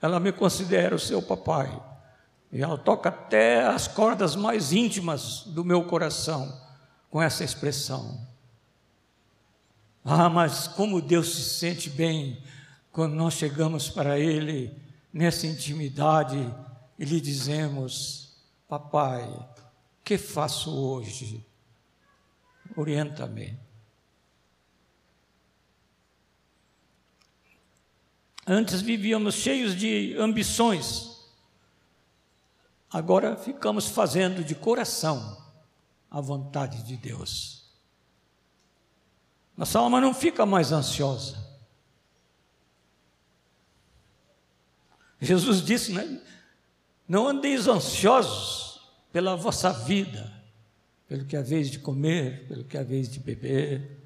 ela me considera o seu papai. E ela toca até as cordas mais íntimas do meu coração com essa expressão. Ah, mas como Deus se sente bem quando nós chegamos para Ele nessa intimidade e lhe dizemos: Papai, que faço hoje? Orienta-me. Antes vivíamos cheios de ambições, agora ficamos fazendo de coração a vontade de Deus. Nossa alma não fica mais ansiosa. Jesus disse, né? Não andeis ansiosos pela vossa vida, pelo que é vez de comer, pelo que é vez de beber.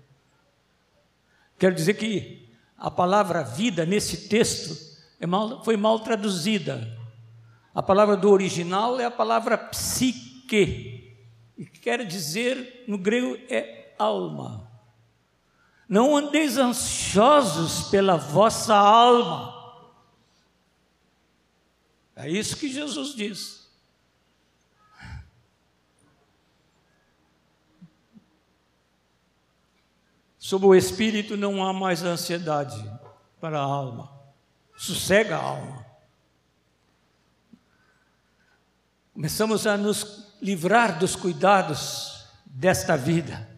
Quero dizer que a palavra vida nesse texto é mal, foi mal traduzida. A palavra do original é a palavra psique, e que quer dizer no grego é alma. Não andeis ansiosos pela vossa alma. É isso que Jesus diz. Sobre o espírito não há mais ansiedade para a alma, sossega a alma. Começamos a nos livrar dos cuidados desta vida.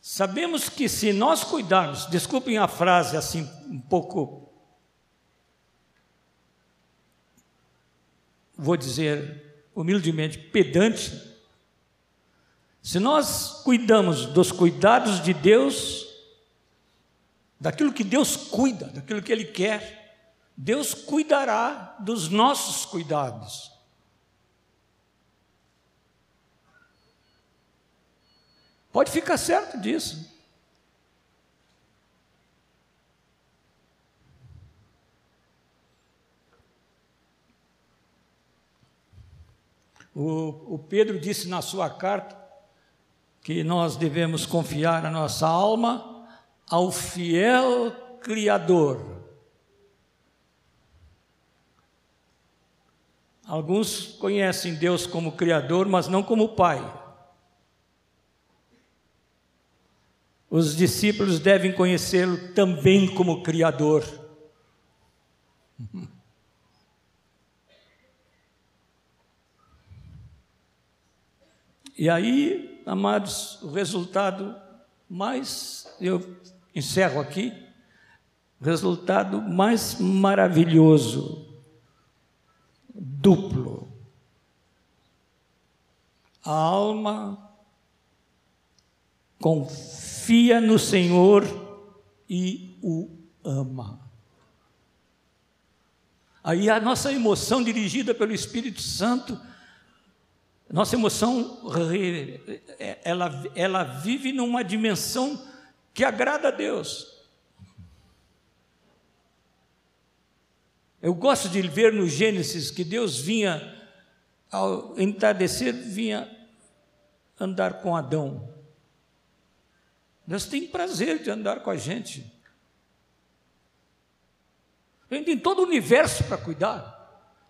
Sabemos que se nós cuidarmos, desculpem a frase assim um pouco, vou dizer humildemente, pedante, se nós cuidamos dos cuidados de Deus, daquilo que Deus cuida, daquilo que Ele quer, Deus cuidará dos nossos cuidados. Pode ficar certo disso. O, o Pedro disse na sua carta que nós devemos confiar a nossa alma ao fiel Criador. Alguns conhecem Deus como Criador, mas não como Pai. Os discípulos devem conhecê-lo também como Criador. E aí amados, o resultado mais, eu encerro aqui, resultado mais maravilhoso, duplo. A alma confia no Senhor e o ama. Aí a nossa emoção dirigida pelo Espírito Santo nossa emoção, ela, ela vive numa dimensão que agrada a Deus. Eu gosto de ver no Gênesis que Deus vinha, ao entardecer, vinha andar com Adão. Deus tem prazer de andar com a gente. Ele tem todo o universo para cuidar.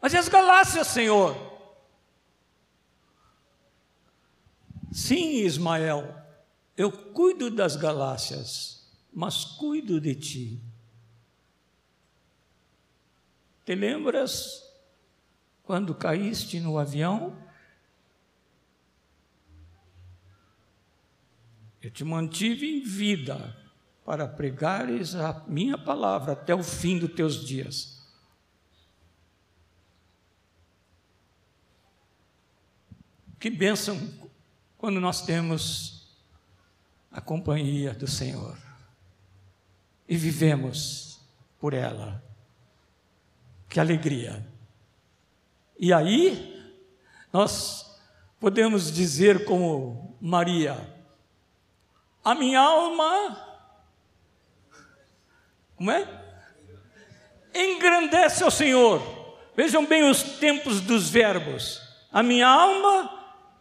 Mas e as galáxias, Senhor? Sim, Ismael, eu cuido das galáxias, mas cuido de ti. Te lembras quando caíste no avião? Eu te mantive em vida para pregares a minha palavra até o fim dos teus dias. Que bênção quando nós temos a companhia do Senhor e vivemos por ela. Que alegria! E aí, nós podemos dizer como Maria: a minha alma, como é? Engrandece ao Senhor. Vejam bem os tempos dos verbos. A minha alma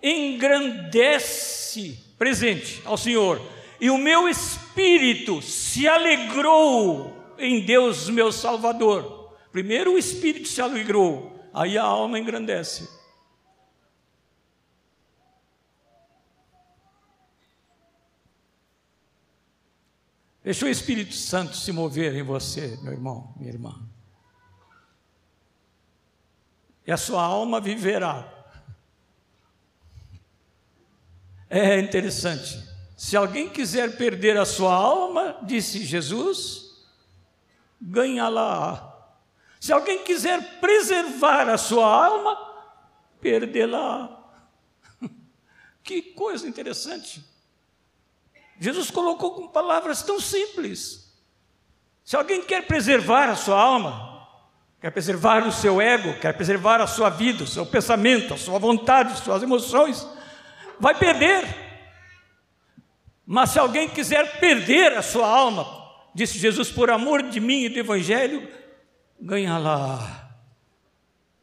engrandece, presente ao Senhor, e o meu espírito se alegrou em Deus, meu Salvador. Primeiro o espírito se alegrou, aí a alma engrandece. Deixa o Espírito Santo se mover em você, meu irmão, minha irmã. E a sua alma viverá É interessante. Se alguém quiser perder a sua alma, disse Jesus, ganha-la. Se alguém quiser preservar a sua alma, perdê-la. Que coisa interessante. Jesus colocou com palavras tão simples. Se alguém quer preservar a sua alma, quer preservar o seu ego, quer preservar a sua vida, o seu pensamento, a sua vontade, as suas emoções, vai perder. Mas se alguém quiser perder a sua alma, disse Jesus, por amor de mim e do Evangelho, ganha lá.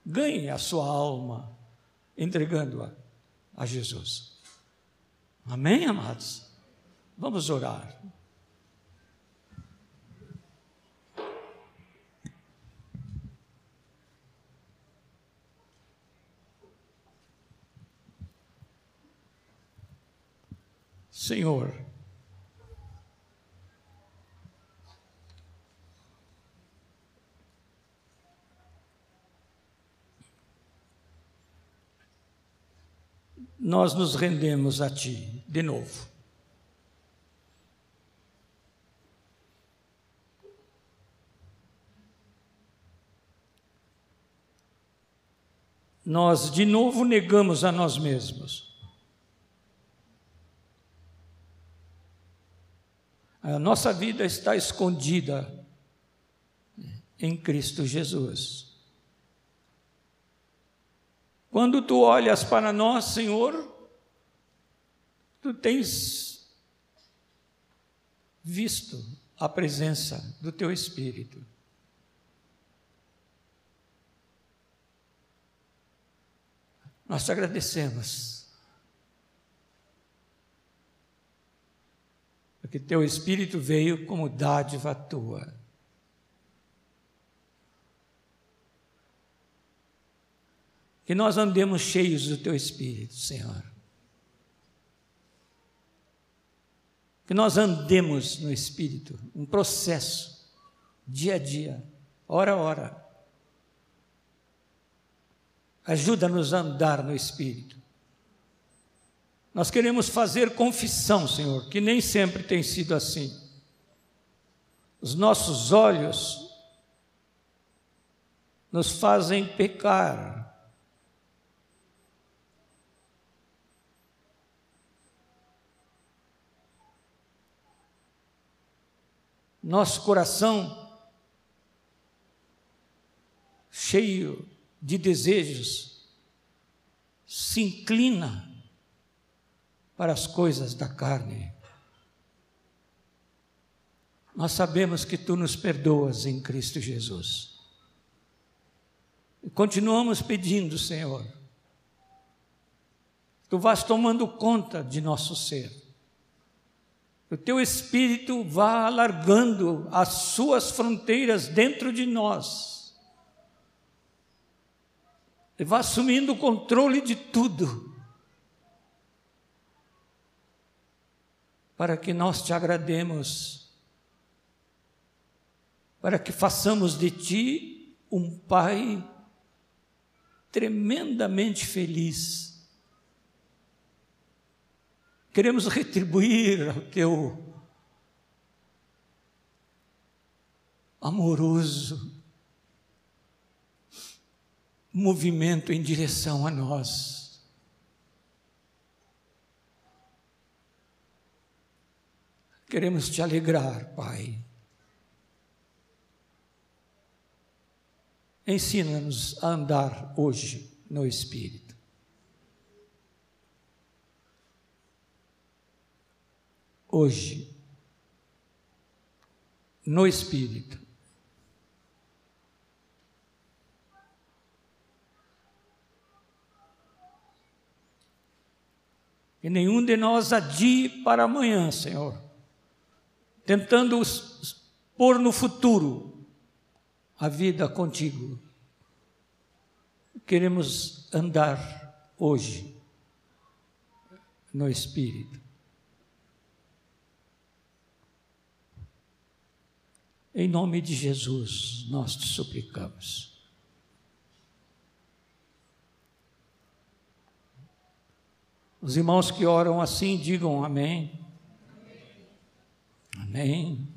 Ganhe a sua alma, entregando-a a Jesus. Amém, amados? Vamos orar. Senhor, nós nos rendemos a Ti de novo. Nós de novo negamos a nós mesmos. A nossa vida está escondida em Cristo Jesus. Quando tu olhas para nós, Senhor, tu tens visto a presença do teu Espírito. Nós te agradecemos. Porque teu Espírito veio como dádiva tua. Que nós andemos cheios do Teu Espírito, Senhor. Que nós andemos no Espírito, um processo, dia a dia, hora a hora. Ajuda-nos a andar no Espírito. Nós queremos fazer confissão, Senhor, que nem sempre tem sido assim. Os nossos olhos nos fazem pecar, nosso coração cheio de desejos se inclina para as coisas da carne. Nós sabemos que tu nos perdoas em Cristo Jesus. E continuamos pedindo, Senhor, tu vás tomando conta de nosso ser o teu espírito vá alargando as suas fronteiras dentro de nós, e vá assumindo o controle de tudo, para que nós te agrademos, para que façamos de ti um Pai tremendamente feliz Queremos retribuir ao teu amoroso movimento em direção a nós. Queremos te alegrar, Pai. Ensina-nos a andar hoje no Espírito. Hoje, no Espírito. E nenhum de nós adie para amanhã, Senhor, tentando pôr no futuro a vida contigo. Queremos andar hoje no Espírito. Em nome de Jesus, nós te suplicamos. Os irmãos que oram assim, digam amém. Amém.